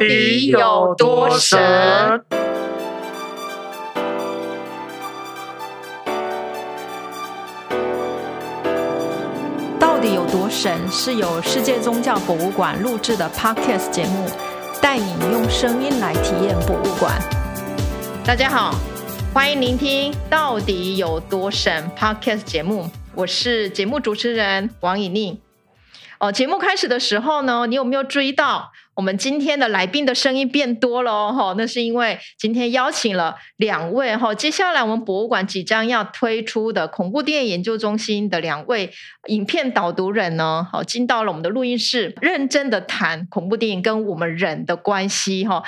底有多神？到底有多神？是由世界宗教博物馆录制的 Podcast 节目，带你用声音来体验博物馆。大家好，欢迎聆听《到底有多神》Podcast 节目，我是节目主持人王以宁。哦，节目开始的时候呢，你有没有注意到我们今天的来宾的声音变多了哦？哈，那是因为今天邀请了两位哈，接下来我们博物馆即将要推出的恐怖电影研究中心的两位影片导读人呢，好，进到了我们的录音室，认真的谈恐怖电影跟我们人的关系哈。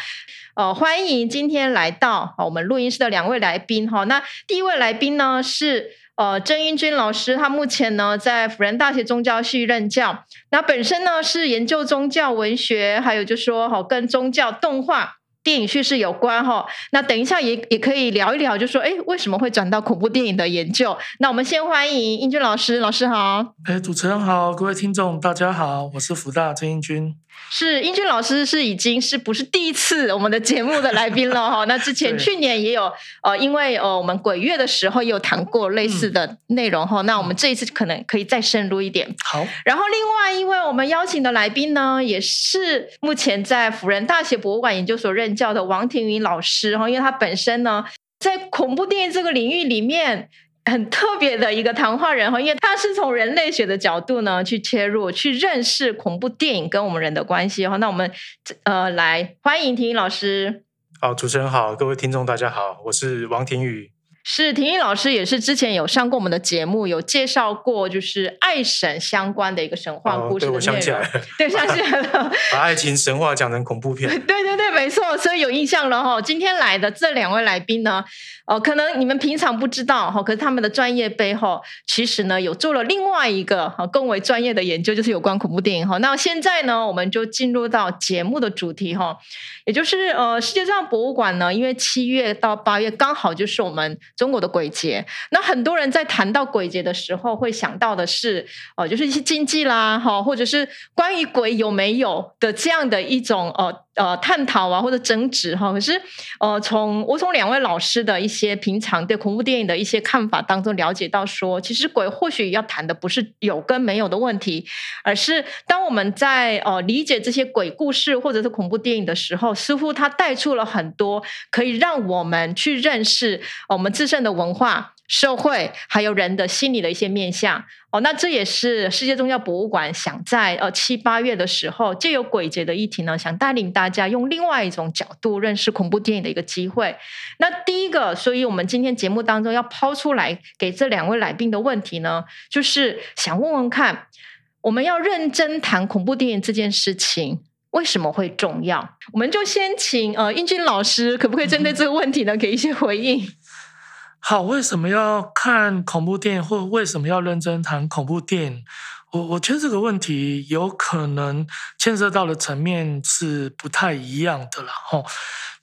呃，欢迎今天来到我们录音室的两位来宾哈。那第一位来宾呢是。呃，郑英军老师，他目前呢在辅仁大学宗教系任教。那本身呢是研究宗教文学，还有就说好跟宗教动画电影叙事有关哈。那等一下也也可以聊一聊，就说哎为什么会转到恐怖电影的研究？那我们先欢迎英俊老师，老师好。哎，主持人好，各位听众大家好，我是福大郑英军。是英俊老师是已经是不是第一次我们的节目的来宾了哈？那之前去年也有呃，因为呃我们鬼月的时候也有谈过类似的内容哈。那我们这一次可能可以再深入一点。好，然后另外一位我们邀请的来宾呢，也是目前在辅仁大学博物馆研究所任叫的王庭云老师哈，因为他本身呢在恐怖电影这个领域里面。很特别的一个谈话人哈，因为他是从人类学的角度呢去切入，去认识恐怖电影跟我们人的关系哈。那我们呃来欢迎庭宇老师。好，主持人好，各位听众大家好，我是王庭宇。是婷婷老师，也是之前有上过我们的节目，有介绍过就是爱神相关的一个神话故事的内容。对，我想起来了，对，想起来了，把爱情神话讲成恐怖片。对对对，没错，所以有印象了哈。今天来的这两位来宾呢？哦，可能你们平常不知道哈，可是他们的专业背后，其实呢有做了另外一个哈更为专业的研究，就是有关恐怖电影哈。那现在呢，我们就进入到节目的主题哈，也就是呃世界上博物馆呢，因为七月到八月刚好就是我们中国的鬼节，那很多人在谈到鬼节的时候，会想到的是呃就是一些禁忌啦哈，或者是关于鬼有没有的这样的一种呃。呃，探讨啊，或者争执哈，可是呃，从我从两位老师的一一些平常对恐怖电影的一些看法当中了解到，说其实鬼或许要谈的不是有跟没有的问题，而是当我们在哦理解这些鬼故事或者是恐怖电影的时候，似乎它带出了很多可以让我们去认识我们自身的文化。社会还有人的心理的一些面向哦，那这也是世界宗教博物馆想在呃七八月的时候借由鬼节的议题呢，想带领大家用另外一种角度认识恐怖电影的一个机会。那第一个，所以我们今天节目当中要抛出来给这两位来宾的问题呢，就是想问问看，我们要认真谈恐怖电影这件事情为什么会重要？我们就先请呃英俊老师，可不可以针对这个问题呢，给一些回应？好，为什么要看恐怖电影，或为什么要认真谈恐怖电影？我我觉得这个问题有可能牵涉到的层面是不太一样的了。吼，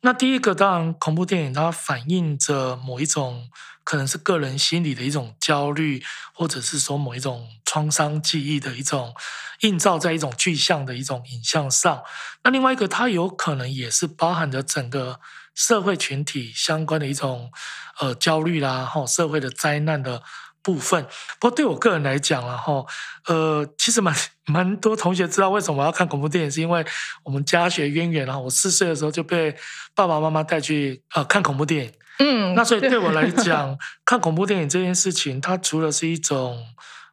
那第一个，当然，恐怖电影它反映着某一种可能是个人心理的一种焦虑，或者是说某一种创伤记忆的一种映照在一种具象的一种影像上。那另外一个，它有可能也是包含着整个。社会群体相关的一种呃焦虑啦，哈，社会的灾难的部分。不过对我个人来讲然后呃，其实蛮 蛮多同学知道为什么要看恐怖电影，是因为我们家学渊源然后我四岁的时候就被爸爸妈妈带去呃看恐怖电影。嗯，那所以对我来讲，看恐怖电影这件事情，它除了是一种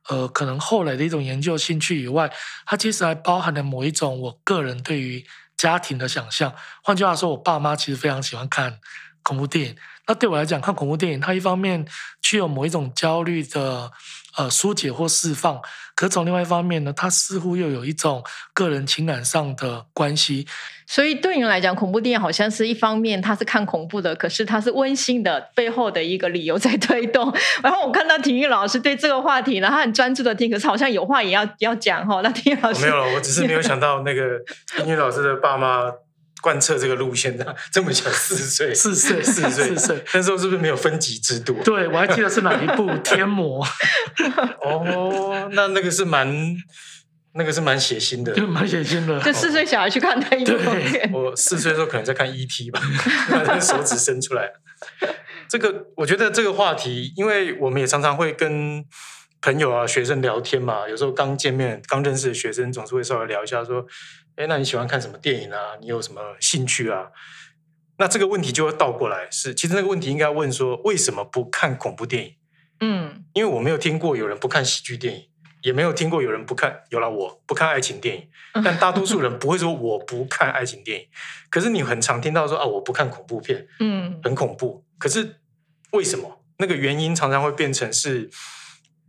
呃可能后来的一种研究兴趣以外，它其实还包含了某一种我个人对于。家庭的想象，换句话说，我爸妈其实非常喜欢看恐怖电影。那对我来讲，看恐怖电影，它一方面具有某一种焦虑的呃疏解或释放，可从另外一方面呢，它似乎又有一种个人情感上的关系。所以对你来讲，恐怖电影好像是一方面，它是看恐怖的，可是它是温馨的背后的一个理由在推动。然后我看到体育老师对这个话题呢，他很专注的听，可是好像有话也要要讲哈。那体育老师没有了，我只是没有想到那个 体育老师的爸妈。贯彻这个路线的这么小，四岁，四岁，四岁，四岁，那时候是不是没有分级制度？对，我还记得是哪一部《天魔》。哦，那那个是蛮那个是蛮血腥的，就蛮血腥的。就四岁小孩去看那一部片。我四岁的时候可能在看 E.T. 吧，把手指伸出来。这个我觉得这个话题，因为我们也常常会跟朋友啊、学生聊天嘛，有时候刚见面、刚认识的学生，总是会稍微聊一下，说：“哎，那你喜欢看什么电影啊？你有什么兴趣啊？”那这个问题就会倒过来，是其实那个问题应该问说：为什么不看恐怖电影？嗯，因为我没有听过有人不看喜剧电影。也没有听过有人不看，有了我不看爱情电影，但大多数人不会说我不看爱情电影。可是你很常听到说啊，我不看恐怖片，嗯，很恐怖。可是为什么？那个原因常常会变成是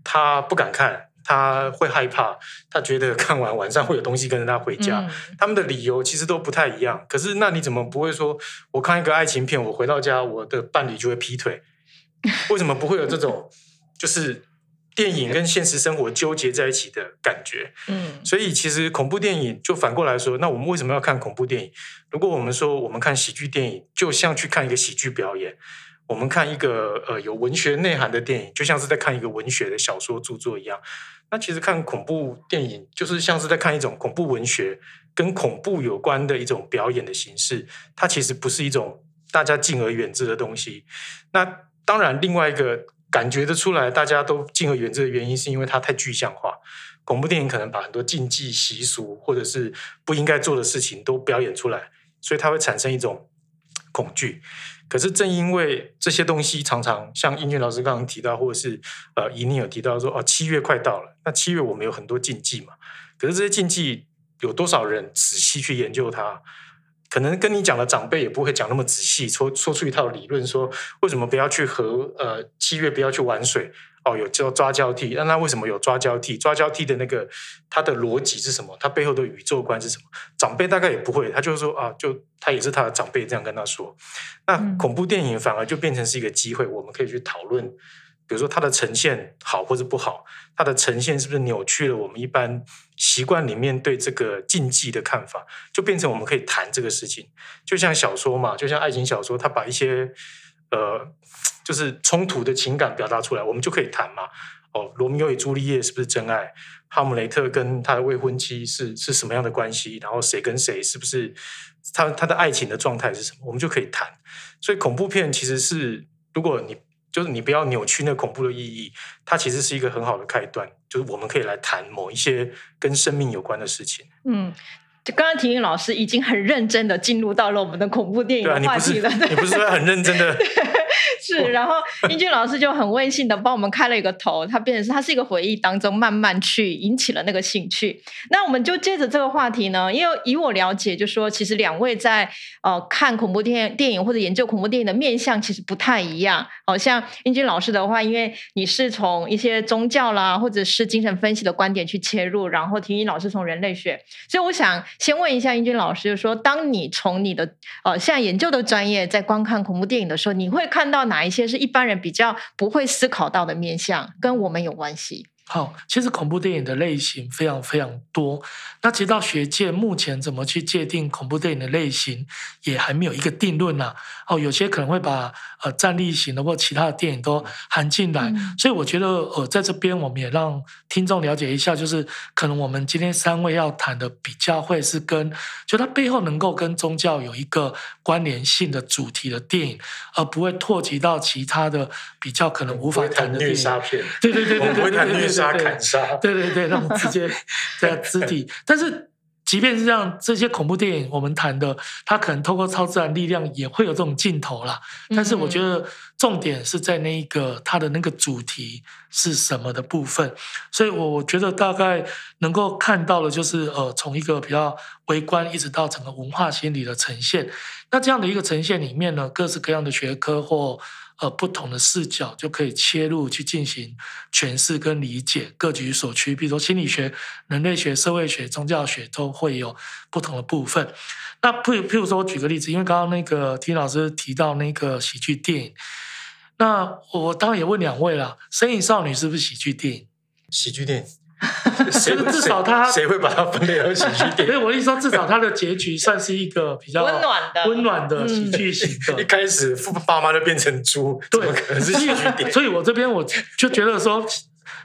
他不敢看，他会害怕，他觉得看完晚上会有东西跟着他回家。他们的理由其实都不太一样。可是那你怎么不会说，我看一个爱情片，我回到家我的伴侣就会劈腿？为什么不会有这种？就是。电影跟现实生活纠结在一起的感觉，嗯，所以其实恐怖电影就反过来说，那我们为什么要看恐怖电影？如果我们说我们看喜剧电影，就像去看一个喜剧表演；我们看一个呃有文学内涵的电影，就像是在看一个文学的小说著作一样。那其实看恐怖电影，就是像是在看一种恐怖文学跟恐怖有关的一种表演的形式。它其实不是一种大家敬而远之的东西。那当然，另外一个。感觉得出来，大家都敬而远之的原因，是因为它太具象化。恐怖电影可能把很多禁忌习俗，或者是不应该做的事情都表演出来，所以它会产生一种恐惧。可是正因为这些东西常常像英俊老师刚刚提到，或者是呃，怡宁有提到说，哦，七月快到了，那七月我们有很多禁忌嘛。可是这些禁忌有多少人仔细去研究它？可能跟你讲的长辈也不会讲那么仔细，说说出一套理论，说为什么不要去河呃七月不要去玩水哦，有叫抓交替，那他为什么有抓交替？抓交替的那个他的逻辑是什么？他背后的宇宙观是什么？长辈大概也不会，他就是说啊，就他也是他的长辈这样跟他说。那恐怖电影反而就变成是一个机会，我们可以去讨论。比如说它的呈现好或者不好，它的呈现是不是扭曲了我们一般习惯里面对这个禁忌的看法，就变成我们可以谈这个事情。就像小说嘛，就像爱情小说，它把一些呃就是冲突的情感表达出来，我们就可以谈嘛。哦，罗密欧与朱丽叶是不是真爱？哈姆雷特跟他的未婚妻是是什么样的关系？然后谁跟谁是不是他他的爱情的状态是什么？我们就可以谈。所以恐怖片其实是如果你。就是你不要扭曲那恐怖的意义，它其实是一个很好的开端。就是我们可以来谈某一些跟生命有关的事情。嗯，就刚刚婷婷老师已经很认真的进入到了我们的恐怖电影的话题了。你不是说很认真的？是，然后英俊老师就很温馨的帮我们开了一个头，他变成是他是一个回忆当中慢慢去引起了那个兴趣。那我们就接着这个话题呢，因为以我了解，就说其实两位在呃看恐怖电电影或者研究恐怖电影的面向其实不太一样。好像英俊老师的话，因为你是从一些宗教啦或者是精神分析的观点去切入，然后婷婷老师从人类学，所以我想先问一下英俊老师，就说当你从你的呃现在研究的专业在观看恐怖电影的时候，你会看到哪？哪一些是一般人比较不会思考到的面向，跟我们有关系？好，其实恐怖电影的类型非常非常多。那其实到学界目前怎么去界定恐怖电影的类型，也还没有一个定论呐。哦，有些可能会把呃战力型的或其他的电影都含进来。所以我觉得呃在这边我们也让听众了解一下，就是可能我们今天三位要谈的比较会是跟就它背后能够跟宗教有一个关联性的主题的电影，而不会拓及到其他的比较可能无法谈的虐杀片。对对对对对对对。杀砍杀，对 对对，那种直接 在肢体。但是，即便是这样，这些恐怖电影我们谈的，它可能透过超自然力量也会有这种镜头啦。但是，我觉得重点是在那一个它的那个主题是什么的部分。所以，我我觉得大概能够看到的，就是呃，从一个比较微观，一直到整个文化心理的呈现。那这样的一个呈现里面呢，各式各样的学科或呃，不同的视角就可以切入去进行诠释跟理解，各取所需。比如说心理学、人类学、社会学、宗教学都会有不同的部分。那譬如譬如说，我举个例子，因为刚刚那个听老师提到那个喜剧电影，那我当然也问两位了，《身影少女》是不是喜剧电影？喜剧电影。谁至少他谁会把它分类为喜剧电影？所以我意思说，至少它的结局算是一个比较温暖的、温暖的喜剧型的。一开始父爸妈就变成猪，怎么可能是喜剧电影？所以我这边我就觉得说，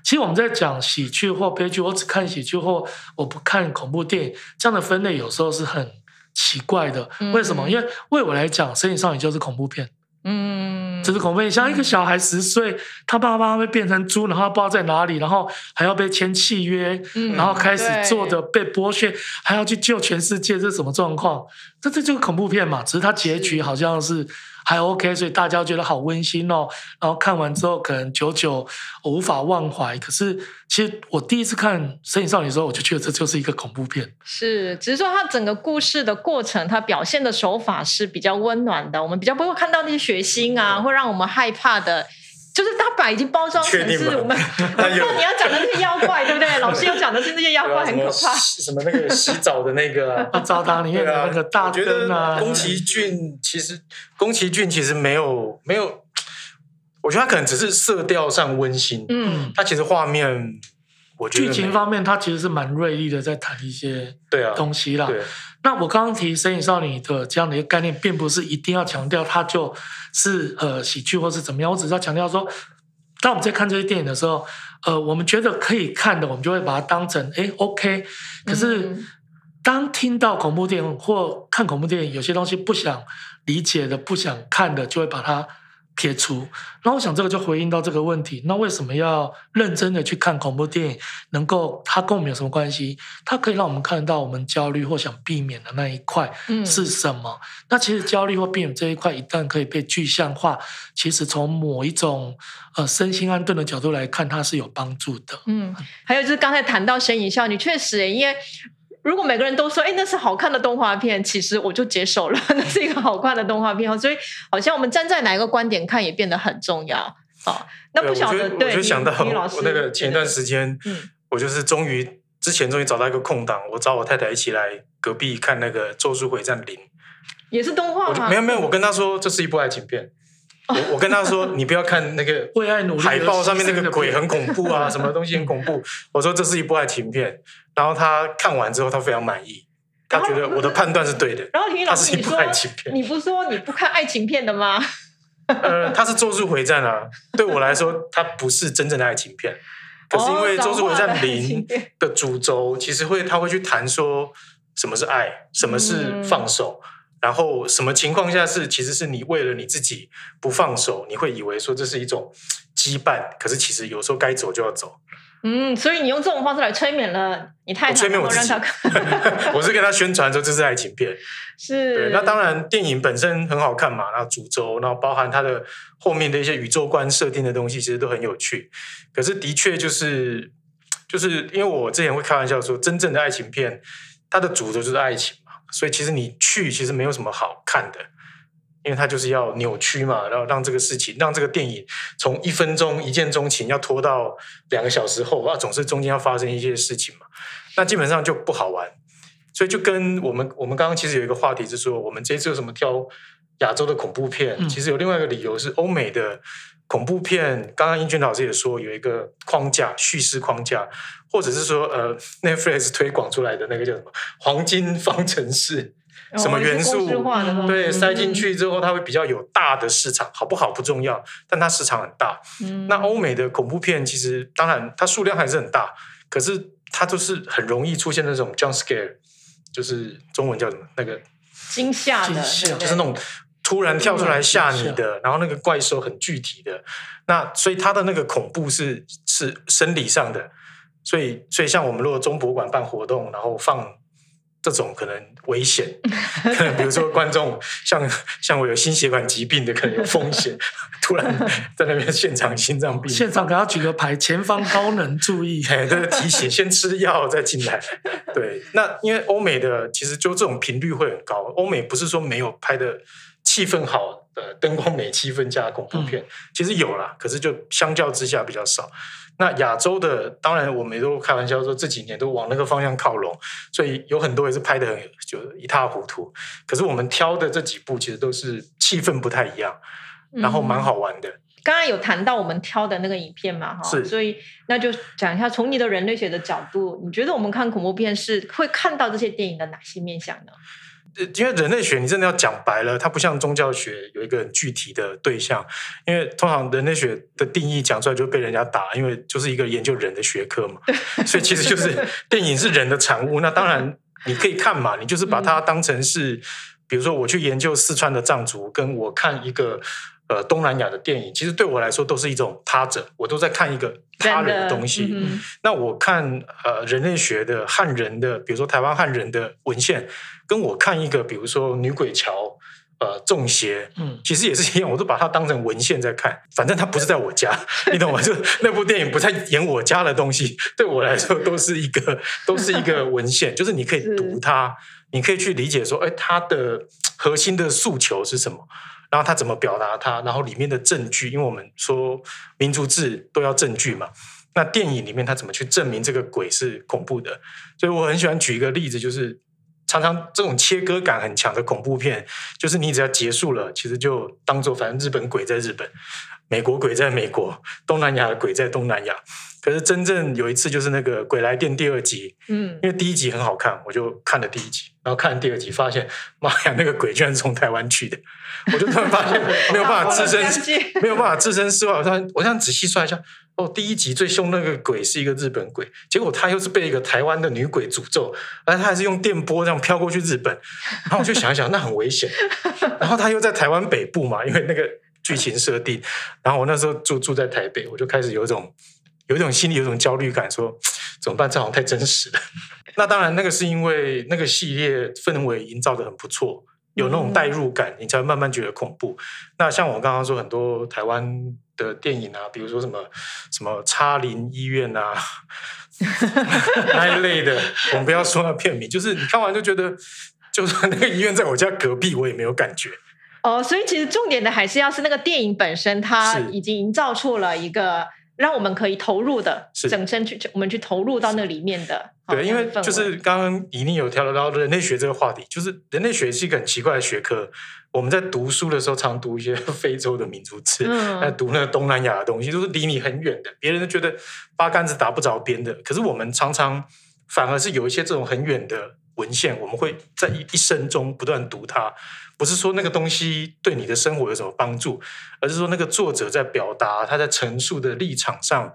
其实我们在讲喜剧或悲剧，我只看喜剧或我不看恐怖电影，这样的分类有时候是很奇怪的。嗯为什么？因为为我来讲，《神隐少女》就是恐怖片，嗯，这是恐怖片。像一个小孩十岁，他爸妈会变成猪，然后他不知道在哪里，然后还要被签契约，嗯然后开始对做的被剥削，还要去救全世界，这是什么状况？这这就是恐怖片嘛？只是它结局好像是还 OK，所以大家觉得好温馨哦。然后看完之后可能久久无法忘怀。可是其实我第一次看《神影少女》的时候，我就觉得这就是一个恐怖片。是，只是说它整个故事的过程，它表现的手法是比较温暖的，我们比较不会看到那些血腥啊，会让我们害怕的。就是他把已经包装成确定吗？是我们，那你要讲的是妖怪，对不对？老师要讲的是那些妖怪很可怕。什么那个洗澡的那个。啊澡堂里面的那个大我觉得灯啊，宫崎骏其实宫崎骏其实没有没有，我觉得他可能只是色调上温馨，嗯，他其实画面我觉得剧情方面，它其实是蛮锐利的，在谈一些对啊东西啦。对那我刚刚提《神隐少女》的这样的一个概念，并不是一定要强调它就是呃喜剧或是怎么样，我只是要强调说，当我们在看这些电影的时候，呃，我们觉得可以看的，我们就会把它当成哎 OK。可是嗯当听到恐怖电影或看恐怖电影，有些东西不想理解的、不想看的，就会把它撇除。那我想这个就回应到这个问题：那为什么要认真的去看恐怖电影？能够它跟我们有什么关系？它可以让我们看到我们焦虑或想避免的那一块嗯是什么？那其实焦虑或避免这一块，一旦可以被具象化，其实从某一种呃身心安顿的角度来看，它是有帮助的。嗯，还有就是刚才谈到《神隐少女》，确实，因为如果每个人都说，哎，那是好看的动画片，其实我就接受了，那是一个好看的动画片哦。所以好像我们站在哪一个观点看，也变得很重要。好，那不晓得，我就我对，你就想到你老师我那个前一段时间，嗯我就是终于之前终于找到一个空档，我找我太太一起来隔壁看那个《咒术回战零》，也是动画吗？没有没有，我跟她说这是一部爱情片。我我跟她说，你不要看那个为爱努力海报上面那个鬼很恐怖啊，什么东西很恐怖。我说这是一部爱情片，然后他看完之后，他非常满意，他觉得我的判断是对的。然后体育老师，是一部你说爱情片你不是说你不看爱情片的吗？呃，他是《咒术回战》啊，对我来说，它不是真正的爱情片。可是因为哦《咒术回战零》的主轴，其实会他会去谈说什么是爱，什么是嗯放手，然后什么情况下是其实是你为了你自己不放手，你会以为说这是一种羁绊，可是其实有时候该走就要走。嗯，所以你用这种方式来催眠了你太催眠我自己然后让她看，我是跟他宣传说这是爱情片，是对，那当然电影本身很好看嘛，然后主轴，然后包含它的后面的一些宇宙观设定的东西，其实都很有趣。可是的确就是就是因为我之前会开玩笑说，真正的爱情片它的主轴就是爱情嘛，所以其实你去其实没有什么好看的。因为它就是要扭曲嘛，然后让这个事情，让这个电影从一分钟一见钟情要拖到两个小时后，啊，总是中间要发生一些事情嘛，那基本上就不好玩。所以就跟我们我们刚刚其实有一个话题是说，我们这次有什么挑亚洲的恐怖片？嗯其实有另外一个理由是欧美的恐怖片。刚刚英俊老师也说有一个框架叙事框架，或者是说呃 Netflix 推广出来的那个叫什么黄金方程式。什么哦元素对，塞进去之后，它会比较有大的市场，好不好不重要，但它市场很大。嗯。那欧美的恐怖片其实当然它数量还是很大，可是它都是很容易出现那种 jump scare，就是中文叫什么那个，惊吓的，就是那种突然跳出来吓你的，然后那个怪兽很具体的，那所以它的那个恐怖是是生理上的，所以所以像我们如果中博馆办活动，然后放。这种可能危险，可能比如说观众像像我有心血管疾病的，可能有风险，突然在那边现场心脏病发，现场给他举个牌，前方高能注意。哎，对，提醒先吃药再进来。对，那因为欧美的其实就这种频率会很高。欧美不是说没有拍的气氛好的灯光美、气氛加恐怖片，其实有啦，可是就相较之下比较少。那亚洲的，当然我们也都开玩笑说这几年都往那个方向靠拢，所以有很多也是拍的很就一塌糊涂。可是我们挑的这几部其实都是气氛不太一样，然后蛮好玩的。刚刚有谈到我们挑的那个影片嘛，哈，是所以那就讲一下，从你的人类学的角度，你觉得我们看恐怖片是会看到这些电影的哪些面向呢？呃因为人类学你真的要讲白了，它不像宗教学有一个很具体的对象，因为通常人类学的定义讲出来就被人家打，因为就是一个研究人的学科嘛，所以其实就是电影是人的产物，那当然你可以看嘛，你就是把它当成是，比如说我去研究四川的藏族，跟我看一个。呃，东南亚的电影其实对我来说都是一种他者，我都在看一个他人的东西。嗯那我看呃人类学的汉人的，比如说台湾汉人的文献，跟我看一个比如说女鬼桥。呃，中邪，嗯其实也是一样，我都把它当成文献在看。反正它不是在我家，你懂吗？就那部电影不在演我家的东西，对我来说都是一个，都是一个文献，就是你可以读它，你可以去理解说，哎，它的核心的诉求是什么，然后他怎么表达他，然后里面的证据，因为我们说民族志都要证据嘛。那电影里面他怎么去证明这个鬼是恐怖的？所以我很喜欢举一个例子，就是常常这种切割感很强的恐怖片，就是你只要结束了，其实就当做反正日本鬼在日本，美国鬼在美国，东南亚的鬼在东南亚。可是真正有一次，就是那个《鬼来电》第二集，嗯因为第一集很好看，我就看了第一集，然后看了第二集，发现妈呀，那个鬼居然是从台湾去的，我就突然发现没有办法置身没有办法置身事外。我突然我这样仔细算一下，哦，第一集最凶那个鬼是一个日本鬼，结果他又是被一个台湾的女鬼诅咒，而他还是用电波这样飘过去日本，然后我就想一想，那很危险。然后他又在台湾北部嘛，因为那个剧情设定，然后我那时候住住在台北，我就开始有一种有一种心里有一种焦虑感，说怎么办？这好像太真实了。那当然，那个是因为那个系列氛围营造的很不错，有那种代入感，你才会慢慢觉得恐怖。那像我刚刚说，很多台湾的电影啊，比如说什么什么叉林医院啊那一类的，我们不要说那片名，就是你看完就觉得，就算那个医院在我家隔壁，我也没有感觉。哦，所以其实重点的还是要是那个电影本身，它已经营造出了一个让我们可以投入的，是整身去我们去投入到那里面的。哦对，因为就是刚刚怡宁有聊到人类学这个话题，就是人类学是一个很奇怪的学科。我们在读书的时候，常读一些非洲的民族志，嗯在读那个东南亚的东西，都是离你很远的，别人都觉得八竿子打不着边的。可是我们常常反而是有一些这种很远的文献，我们会在一一生中不断读它。不是说那个东西对你的生活有什么帮助，而是说那个作者在表达他在陈述的立场上，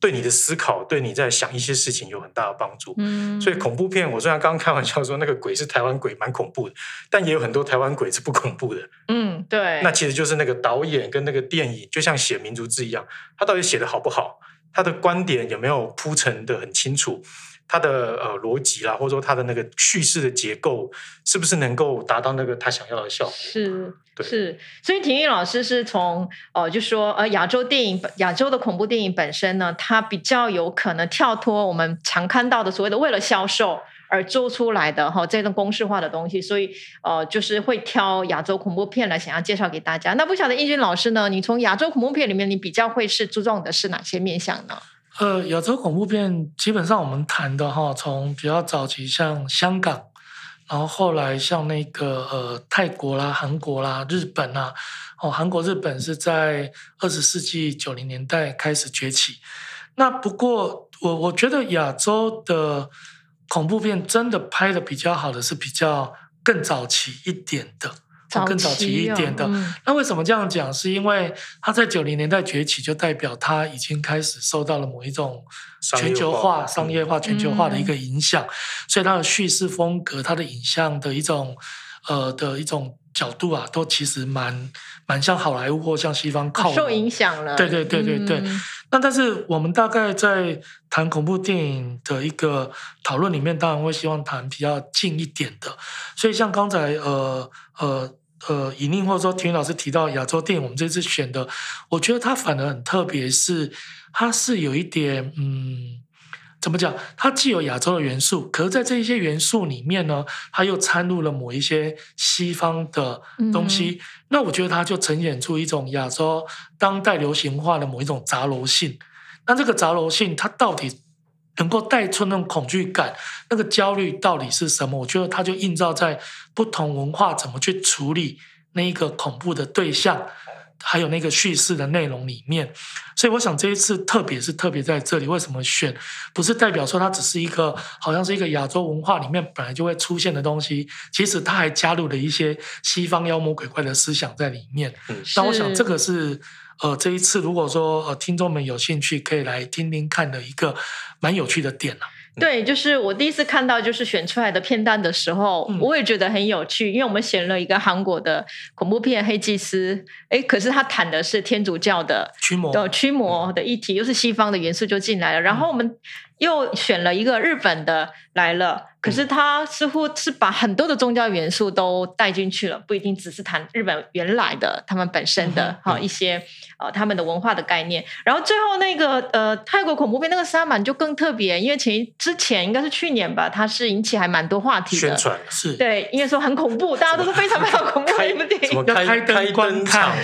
对你的思考，对你在想一些事情有很大的帮助。嗯，所以恐怖片，我虽然刚刚开玩笑说那个鬼是台湾鬼，蛮恐怖的，但也有很多台湾鬼是不恐怖的。嗯，对，那其实就是那个导演跟那个电影，就像写民族志一样，他到底写的好不好？他的观点有没有铺陈的很清楚？他的呃逻辑啦，或者说他的那个叙事的结构，是不是能够达到那个他想要的效果？是对是，所以婷玉老师是从呃，就说呃，亚洲电影亚洲的恐怖电影本身呢，它比较有可能跳脱我们常看到的所谓的为了销售而做出来的哈这种公式化的东西，所以呃，就是会挑亚洲恐怖片来想要介绍给大家。那不晓得英俊老师呢，你从亚洲恐怖片里面，你比较会是注重的是哪些面向呢？呃，亚洲恐怖片基本上我们谈的哈，从比较早期像香港，然后后来像那个呃泰国啦、韩国啦、日本啦，哦，韩国、日本是在二十世纪九零年代开始崛起。那不过我我觉得亚洲的恐怖片真的拍的比较好的是比较更早期一点的，哦更早期一点的。那为什么这样讲？是因为它在九零年代崛起，就代表它已经开始受到了某一种全球化化、商业化、全球化的一个影响，所以它的叙事风格、它的影像的一种呃的一种角度啊，都其实蛮蛮像好莱坞或像西方靠拢受影响了，对对对对对嗯那但是我们大概在谈恐怖电影的一个讨论里面，当然会希望谈比较近一点的。所以像刚才呃呃呃尹宁或者说田云老师提到亚洲电影，我们这次选的，我觉得它反而很特别，是它是有一点嗯。怎么讲？它既有亚洲的元素，可是在这一些元素里面呢，它又掺入了某一些西方的东西。那我觉得它就呈现出一种亚洲当代流行化的某一种杂糅性。那这个杂糅性，它到底能够带出那种恐惧感、那个焦虑到底是什么？我觉得它就映照在不同文化怎么去处理那一个恐怖的对象还有那个叙事的内容里面。所以我想这一次特别是特别在这里，为什么选？不是代表说它只是一个好像是一个亚洲文化里面本来就会出现的东西，其实它还加入了一些西方妖魔鬼怪的思想在里面。那我想这个是呃这一次如果说呃听众们有兴趣，可以来听听看的一个蛮有趣的点啊。对，就是我第一次看到就是选出来的片段的时候，我也觉得很有趣，因为我们选了一个韩国的恐怖片《黑祭司》，哎，可是他谈的是天主教的驱魔的驱魔的议题，又是西方的元素就进来了，然后我们又选了一个日本的来了。可是他似乎是把很多的宗教元素都带进去了，不一定只是谈日本原来的他们本身的哈一些呃他们的文化的概念。然后最后那个呃泰国恐怖片那个沙满就更特别，因为前之前应该是去年吧，它是引起还蛮多话题的宣传，是对，因为说很恐怖，大家都是非常非常恐怖的一部电影。什么开开灯场，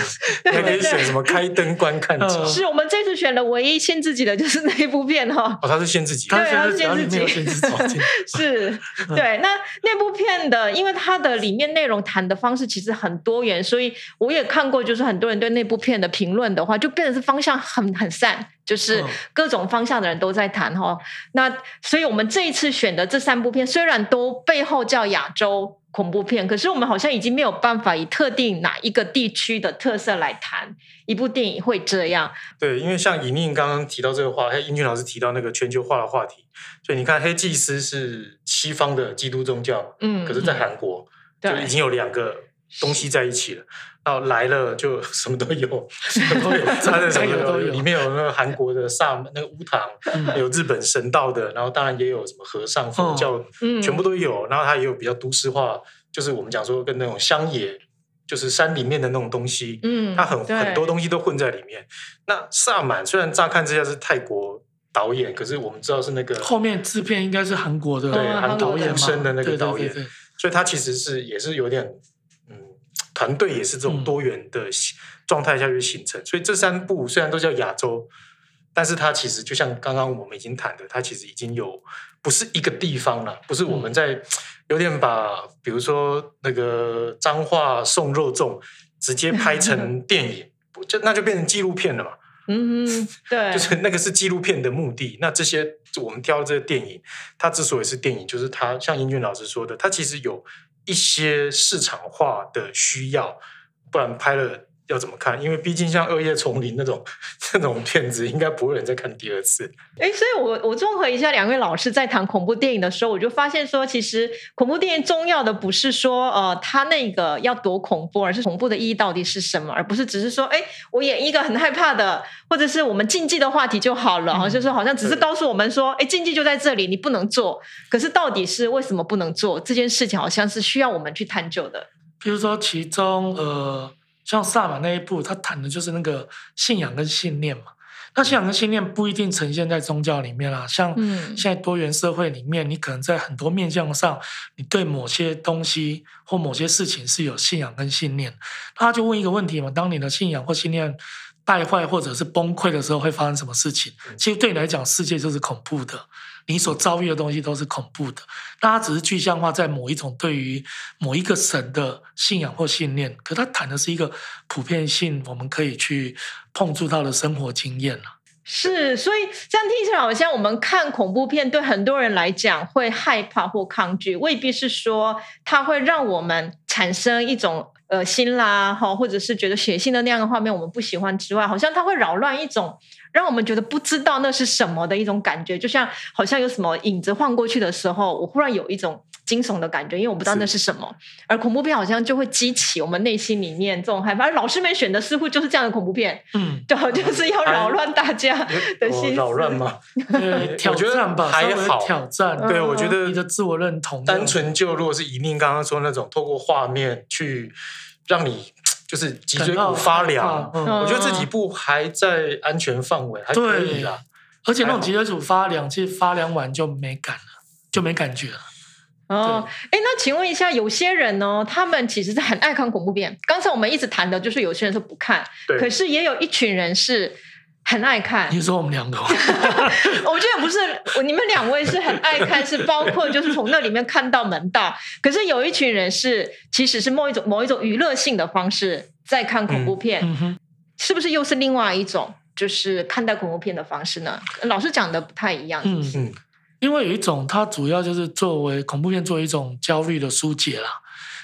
还可以选什么开灯观看场。是我们这次选的唯一限自己的就是那一部片哈。哦，他是限自己，对，他是限自己，是。对，那那部片的，因为它的里面内容谈的方式其实很多元，所以我也看过，就是很多人对那部片的评论的话，就变得是方向很很散，就是各种方向的人都在谈哈。那所以我们这一次选的这三部片，虽然都背后叫亚洲。恐怖片，可是我们好像已经没有办法以特定哪一个地区的特色来谈一部电影会这样。对，因为像尹宁刚刚提到这个话，还有英俊老师提到那个全球化的话题，所以你看黑祭司是西方的基督宗教，嗯，可是在韩国就已经有两个东西在一起了。然后来了就什么都有，什么都有，什么都有，里面有那个韩国的萨那个乌堂，有日本神道的，然后当然也有什么和尚佛教，全部都有。然后它也有比较都市化，就是我们讲说跟那种乡野，就是山里面的那种东西，嗯，它很很多东西都混在里面。那萨满虽然乍看之下是泰国导演，可是我们知道是那个后面制片应该是韩国的，对，韩国出身的那个导演，所以他其实是也是有点。嗯团队也是这种多元的状态下去形成，所以这三部虽然都叫亚洲，但是它其实就像刚刚我们已经谈的，它其实已经有不是一个地方了，不是我们在 有点把比如说那个脏话送肉粽直接拍成 电影，不就那就变成纪录片了嘛。嗯，对，就是那个是纪录片的目的。那这些我们挑这个电影，它之所以是电影，就是它像英俊老师说的，它其实有。一些市场化的需要，不然拍了要怎么看？因为毕竟像《恶夜丛林》那种这种片子，应该不会有人再看第二次。哎，所以我我综合一下两位老师在谈恐怖电影的时候，我就发现说，其实恐怖电影重要的不是说呃，它那个要多恐怖，而是恐怖的意义到底是什么，而不是只是说，哎，我演一个很害怕的，或者是我们禁忌的话题就好了，好像就是好像只是告诉我们说，哎，禁忌就在这里，你不能做。可是到底是为什么不能做这件事情，好像是需要我们去探究的。比如说，其中呃。像萨满那一部，他谈的就是那个信仰跟信念嘛。那信仰跟信念不一定呈现在宗教里面啦。像现在多元社会里面，你可能在很多面向上，你对某些东西或某些事情是有信仰跟信念。他就问一个问题嘛：当你的信仰或信念败坏或者是崩溃的时候，会发生什么事情？其实对你来讲，世界就是恐怖的。你所遭遇的东西都是恐怖的，那它只是具象化在某一种对于某一个神的信仰或信念，可它谈的是一个普遍性，我们可以去碰触到的生活经验了。是，所以这样听起来好像我们看恐怖片对很多人来讲会害怕或抗拒，未必是说它会让我们产生一种恶心啦，哈，或者是觉得血腥的那样的画面我们不喜欢之外，好像它会扰乱一种。让我们觉得不知道那是什么的一种感觉，就像好像有什么影子晃过去的时候，我忽然有一种惊悚的感觉，因为我不知道那是什么。而恐怖片好像就会激起我们内心里面这种害怕。而老师们选的似乎就是这样的恐怖片，嗯，就就是要扰乱大家 的心。扰乱吗？挑战吧，还好挑战。对，我觉得你的自我认同，单纯就如果是以宁刚刚说那种，透过画面去让你。就是脊椎骨发凉，我觉得这几部还在安全范围，还可以啦。而且那种脊椎骨发凉，其实发凉完就没感了，就没感觉了。哦，哎，那请问一下，有些人呢，他们其实是很爱看恐怖片。刚才我们一直谈的就是有些人是不看，可是也有一群人是。很爱看，你说我们两个，我觉得不是，你们两位是很爱看，是包括就是从那里面看到门道。可是有一群人是，其实是某一种某一种娱乐性的方式在看恐怖片。是不是又是另外一种就是看待恐怖片的方式呢？老师讲的不太一样，嗯嗯，因为有一种它主要就是作为恐怖片作为一种焦虑的疏解啦。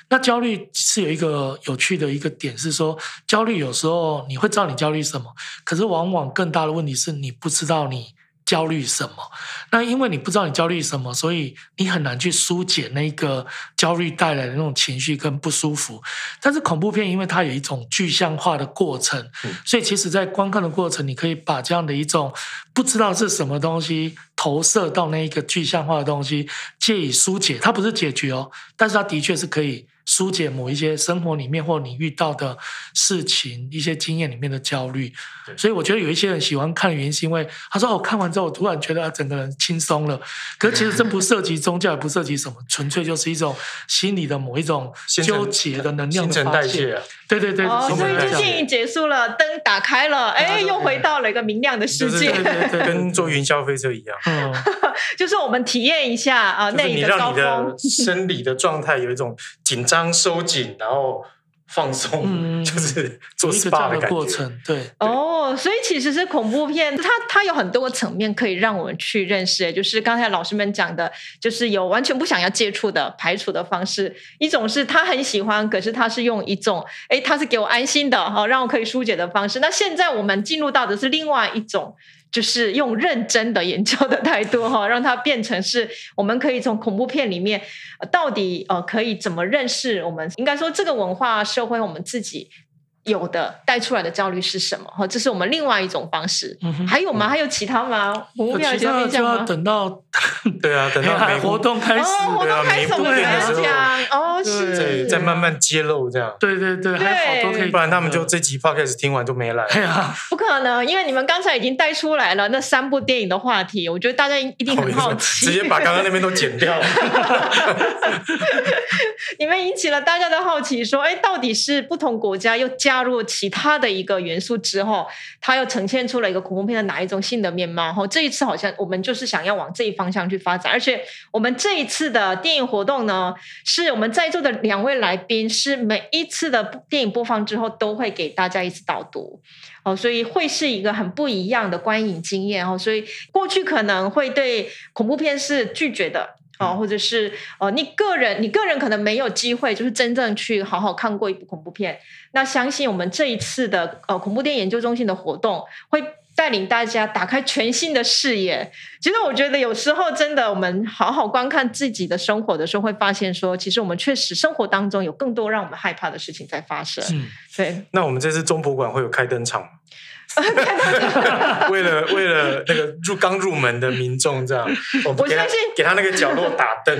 那焦虑是有一个有趣的一个点是说，焦虑有时候你会知道你焦虑什么，可是往往更大的问题是你不知道你焦虑什么。那因为你不知道你焦虑什么，所以你很难去疏解那个焦虑带来的那种情绪跟不舒服。但是恐怖片因为它有一种具象化的过程，嗯所以其实在观看的过程，你可以把这样的一种不知道是什么东西投射到那一个具象化的东西，借以疏解。它不是解决哦，但是它的确是可以疏解某一些生活里面或你遇到的事情、一些经验里面的焦虑。所以我觉得有一些人喜欢看的原因，是因为他说：“哦，看完之后我突然觉得啊整个人轻松了。”可是其实真不涉及宗教，也不涉及什么，纯粹就是一种心理的某一种纠结的能量新陈的发泄。代谢啊，对对对，哦，所以就电影结束了，灯打开了，哎，又回到了一个明亮的世界，对对对跟坐云霄飞车一样。嗯，就是我们体验一下啊那一个高让你的峰。生理的状态有一种紧张、收紧，然后放松，嗯 就是做 SPA 样的感觉。过程，对。哦，所以其实是恐怖片，它它有很多个层面可以让我们去认识，就是刚才老师们讲的，就是有完全不想要接触的排除的方式。一种是他很喜欢，可是他是用一种，哎，他是给我安心的，哈、让我可以疏解的方式。那现在我们进入到的是另外一种。就是用认真的研究的态度哈，让它变成是我们可以从恐怖片里面，到底呃可以怎么认识我们？应该说这个文化社会我们自己有的带出来的焦虑是什么？哈，这是我们另外一种方式。嗯还有吗？还有其他吗？恐怖片有其其他面向他的就要吗？等到对啊，等到活动开始，哦，活对啊动开始我们才要片的时候讲哦，是对，再慢慢揭露这样，对对对，还好都可以，不然他们就这集 podcast 听完就没来。哎呀，不可能，因为你们刚才已经带出来了那三部电影的话题，我觉得大家一定很好奇，直接把刚刚那边都剪掉。你们引起了大家的好奇，说，哎，到底是不同国家又加加入其他的一个元素之后，它又呈现出了一个恐怖片的哪一种新的面貌？哈，这一次好像我们就是想要往这一方向去发展，而且我们这一次的电影活动呢，是我们在座的两位来宾，是每一次的电影播放之后都会给大家一次导读。哦，所以会是一个很不一样的观影经验哦。所以过去可能会对恐怖片是拒绝的哦，或者是呃，你个人你个人可能没有机会，就是真正去好好看过一部恐怖片。那相信我们这一次的呃恐怖电影研究中心的活动会。带领大家打开全新的视野。其实我觉得有时候真的，我们好好观看自己的生活的时候，会发现说，其实我们确实生活当中有更多让我们害怕的事情在发生。嗯，对，那我们这次中博馆会有开灯场吗？为了为了那个入刚入门的民众，这样我相信给他那个角落打灯。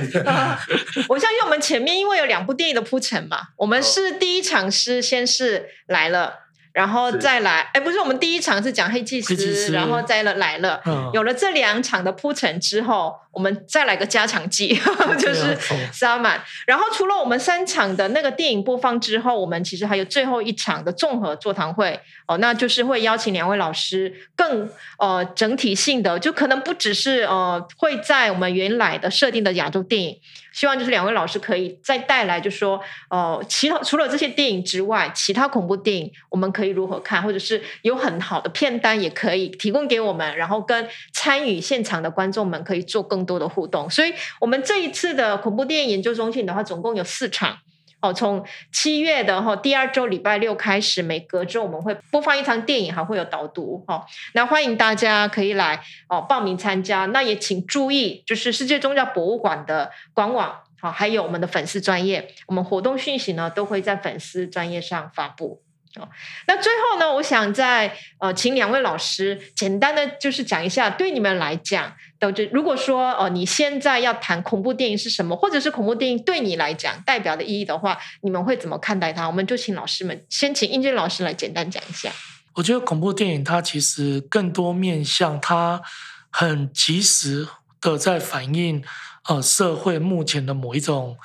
我相信我们前面因为有两部电影的铺陈嘛，我们是第一场是先是来了。然后再来，哎，不是，我们第一场是讲黑祭司，黑祭司然后再了来了，嗯。有了这两场的铺陈之后，我们再来个加强剂，就是哦。沙满。然后除了我们三场的那个电影播放之后，我们其实还有最后一场的综合座谈会哦，那就是会邀请两位老师更呃整体性的，就可能不只是呃会在我们原来的设定的亚洲电影，希望就是两位老师可以再带来，就说哦，其他除了这些电影之外，其他恐怖电影我们可以如何看，或者是有很好的片单也可以提供给我们，然后跟参与现场的观众们可以做更多的互动。所以，我们这一次的恐怖电影研究中心的话，总共有四场。哦，从七月的哈、第二周礼拜六开始，每隔周我们会播放一场电影，还会有导读哦。那欢迎大家可以来哦报名参加。那也请注意，就是世界宗教博物馆的官网，好、还有我们的粉丝专业，我们活动讯息呢都会在粉丝专业上发布。哦，那最后呢，我想再呃，请两位老师简单的就是讲一下，对你们来讲，都就如果说呃，你现在要谈恐怖电影是什么，或者是恐怖电影对你来讲代表的意义的话，你们会怎么看待它？我们就请老师们先请英俊老师来简单讲一下。我觉得恐怖电影它其实更多面向，它很及时的在反映呃社会目前的某一种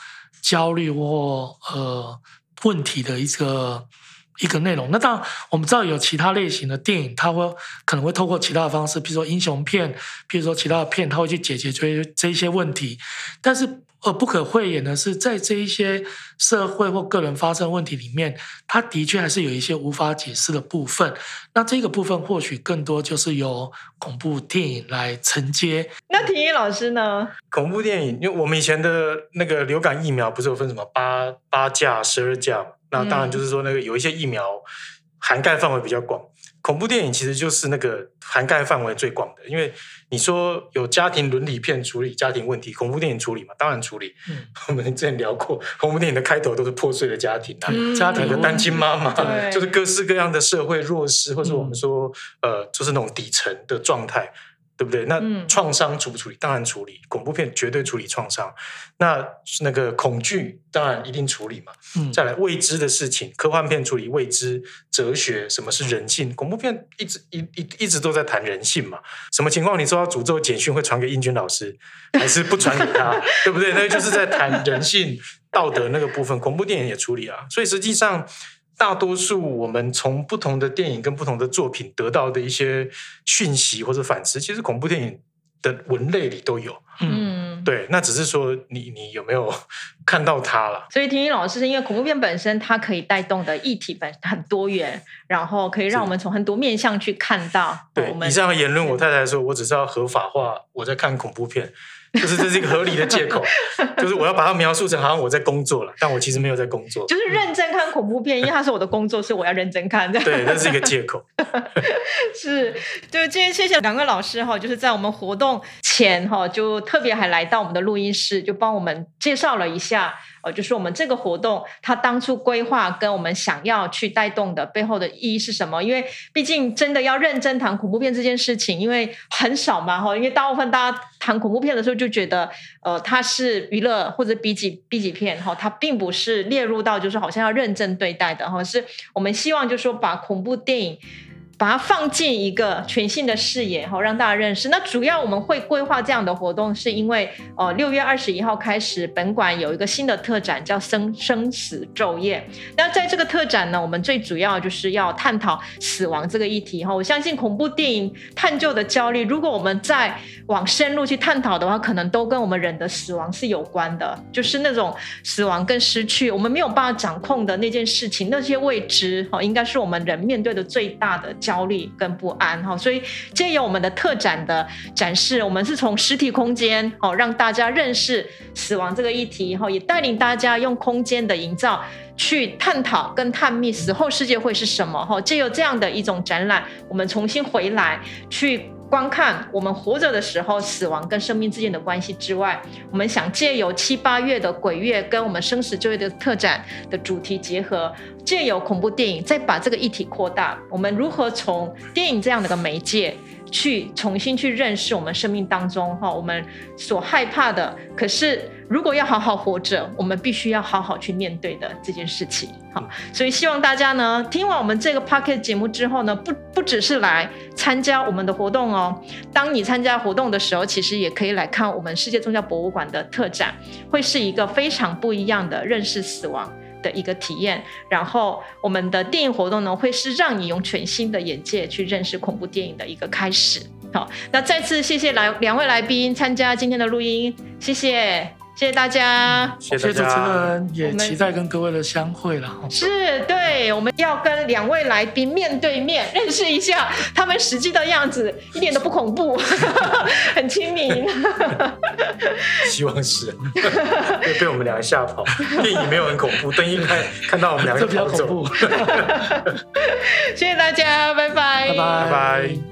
焦虑或呃问题的一个一个内容。那当然，我们知道有其他类型的电影，它会可能会透过其他的方式，比如说英雄片，比如说其他的片，它会去解决这这一些问题。但是呃不可讳言的是，在这一些社会或个人发生问题里面，它的确还是有一些无法解释的部分。那这个部分或许更多就是由恐怖电影来承接。那婷宜老师呢？恐怖电影，因为我们以前的那个流感疫苗不是有分什么八八价、十二价嘛？那当然就是说那个有一些疫苗涵盖范围比较广。恐怖电影其实就是那个涵盖范围最广的，因为你说有家庭伦理片处理家庭问题，恐怖电影处理嘛，当然处理。嗯 我们之前聊过，恐怖电影的开头都是破碎的家庭啊，嗯家庭的那个单亲妈妈，对就是各式各样的社会弱势，或者我们嗯说呃，就是那种底层的状态。对不对？那嗯创伤处不处理？当然处理。恐怖片绝对处理创伤。那那个恐惧当然一定处理嘛。嗯，再来未知的事情，科幻片处理未知，哲学什么是人性？恐怖片一直一一一直都在谈人性嘛。什么情况你收到诅咒简讯会传给英军老师，还是不传给他？对不对？那就是在谈人性道德那个部分。恐怖电影也处理啊。所以实际上。大多数我们从不同的电影跟不同的作品得到的一些讯息或者反思，其实恐怖电影的文类里都有。嗯，嗯，对，那只是说你你有没有看到它了？所以婷婷老师是因为恐怖片本身它可以带动的议题本很多元，然后可以让我们从很多面向去看到对以上的言论，我太太说我只是要合法化我在看恐怖片，就是这是一个合理的借口，就是我要把它描述成好像我在工作了，但我其实没有在工作。就是认真看恐怖片，因为它是我的工作，所以我要认真看。对，这是一个借口。是，就今天谢谢两位老师哈，就是在我们活动前哈，就特别还来到我们的录音室，就帮我们介绍了一下，呃，就是我们这个活动它当初规划跟我们想要去带动的背后的意义是什么？因为毕竟真的要认真谈恐怖片这件事情，因为很少嘛哈，因为大部分大家谈恐怖片的时候就觉得，呃，它是娱乐或者 B 级 B 级片哈，它并不是列入到就是好像要认真对待的哈，是我们希望就是说把恐怖电影。把它放进一个全新的视野，哈，让大家认识。那主要我们会规划这样的活动，是因为呃，六月二十一号开始，本馆有一个新的特展叫《生生死昼夜》。那在这个特展呢，我们最主要就是要探讨死亡这个议题，哈。我相信恐怖电影探究的焦虑，如果我们再往深入去探讨的话，可能都跟我们人的死亡是有关的，就是那种死亡跟失去，我们没有办法掌控的那件事情，那些未知，哈，应该是我们人面对的最大的焦虑跟不安，哈。所以借由我们的特展的展示，我们是从实体空间，哦，让大家认识死亡这个议题，哈，也带领大家用空间的营造。去探讨跟探秘死后世界会是什么哈，借由这样的一种展览，我们重新回来去观看我们活着的时候死亡跟生命之间的关系之外，我们想借由七八月的鬼月跟我们生死就业的特展的主题结合，借由恐怖电影再把这个议题扩大，我们如何从电影这样的一个媒介。去重新去认识我们生命当中哈，我们所害怕的，可是如果要好好活着，我们必须要好好去面对的这件事情。好，所以希望大家呢，听完我们这个 p o c k e t 节目之后呢，不不只是来参加我们的活动哦，当你参加活动的时候，其实也可以来看我们世界宗教博物馆的特展，会是一个非常不一样的认识死亡。的一个体验，然后我们的电影活动呢，会是让你用全新的眼界去认识恐怖电影的一个开始。好，那再次谢谢来两位来宾参加今天的录音，谢谢，谢谢大家。谢谢谢主持。人，也期待跟各位的相会了。是对，我们要跟两位来宾面对面 认识一下他们实际的样子，一点都不恐怖，很亲民。希望是，被被我们两个吓跑。电影没有很恐怖，灯一开看到我们两个这比较跑走。恐怖。谢谢大家，拜拜，拜拜拜拜。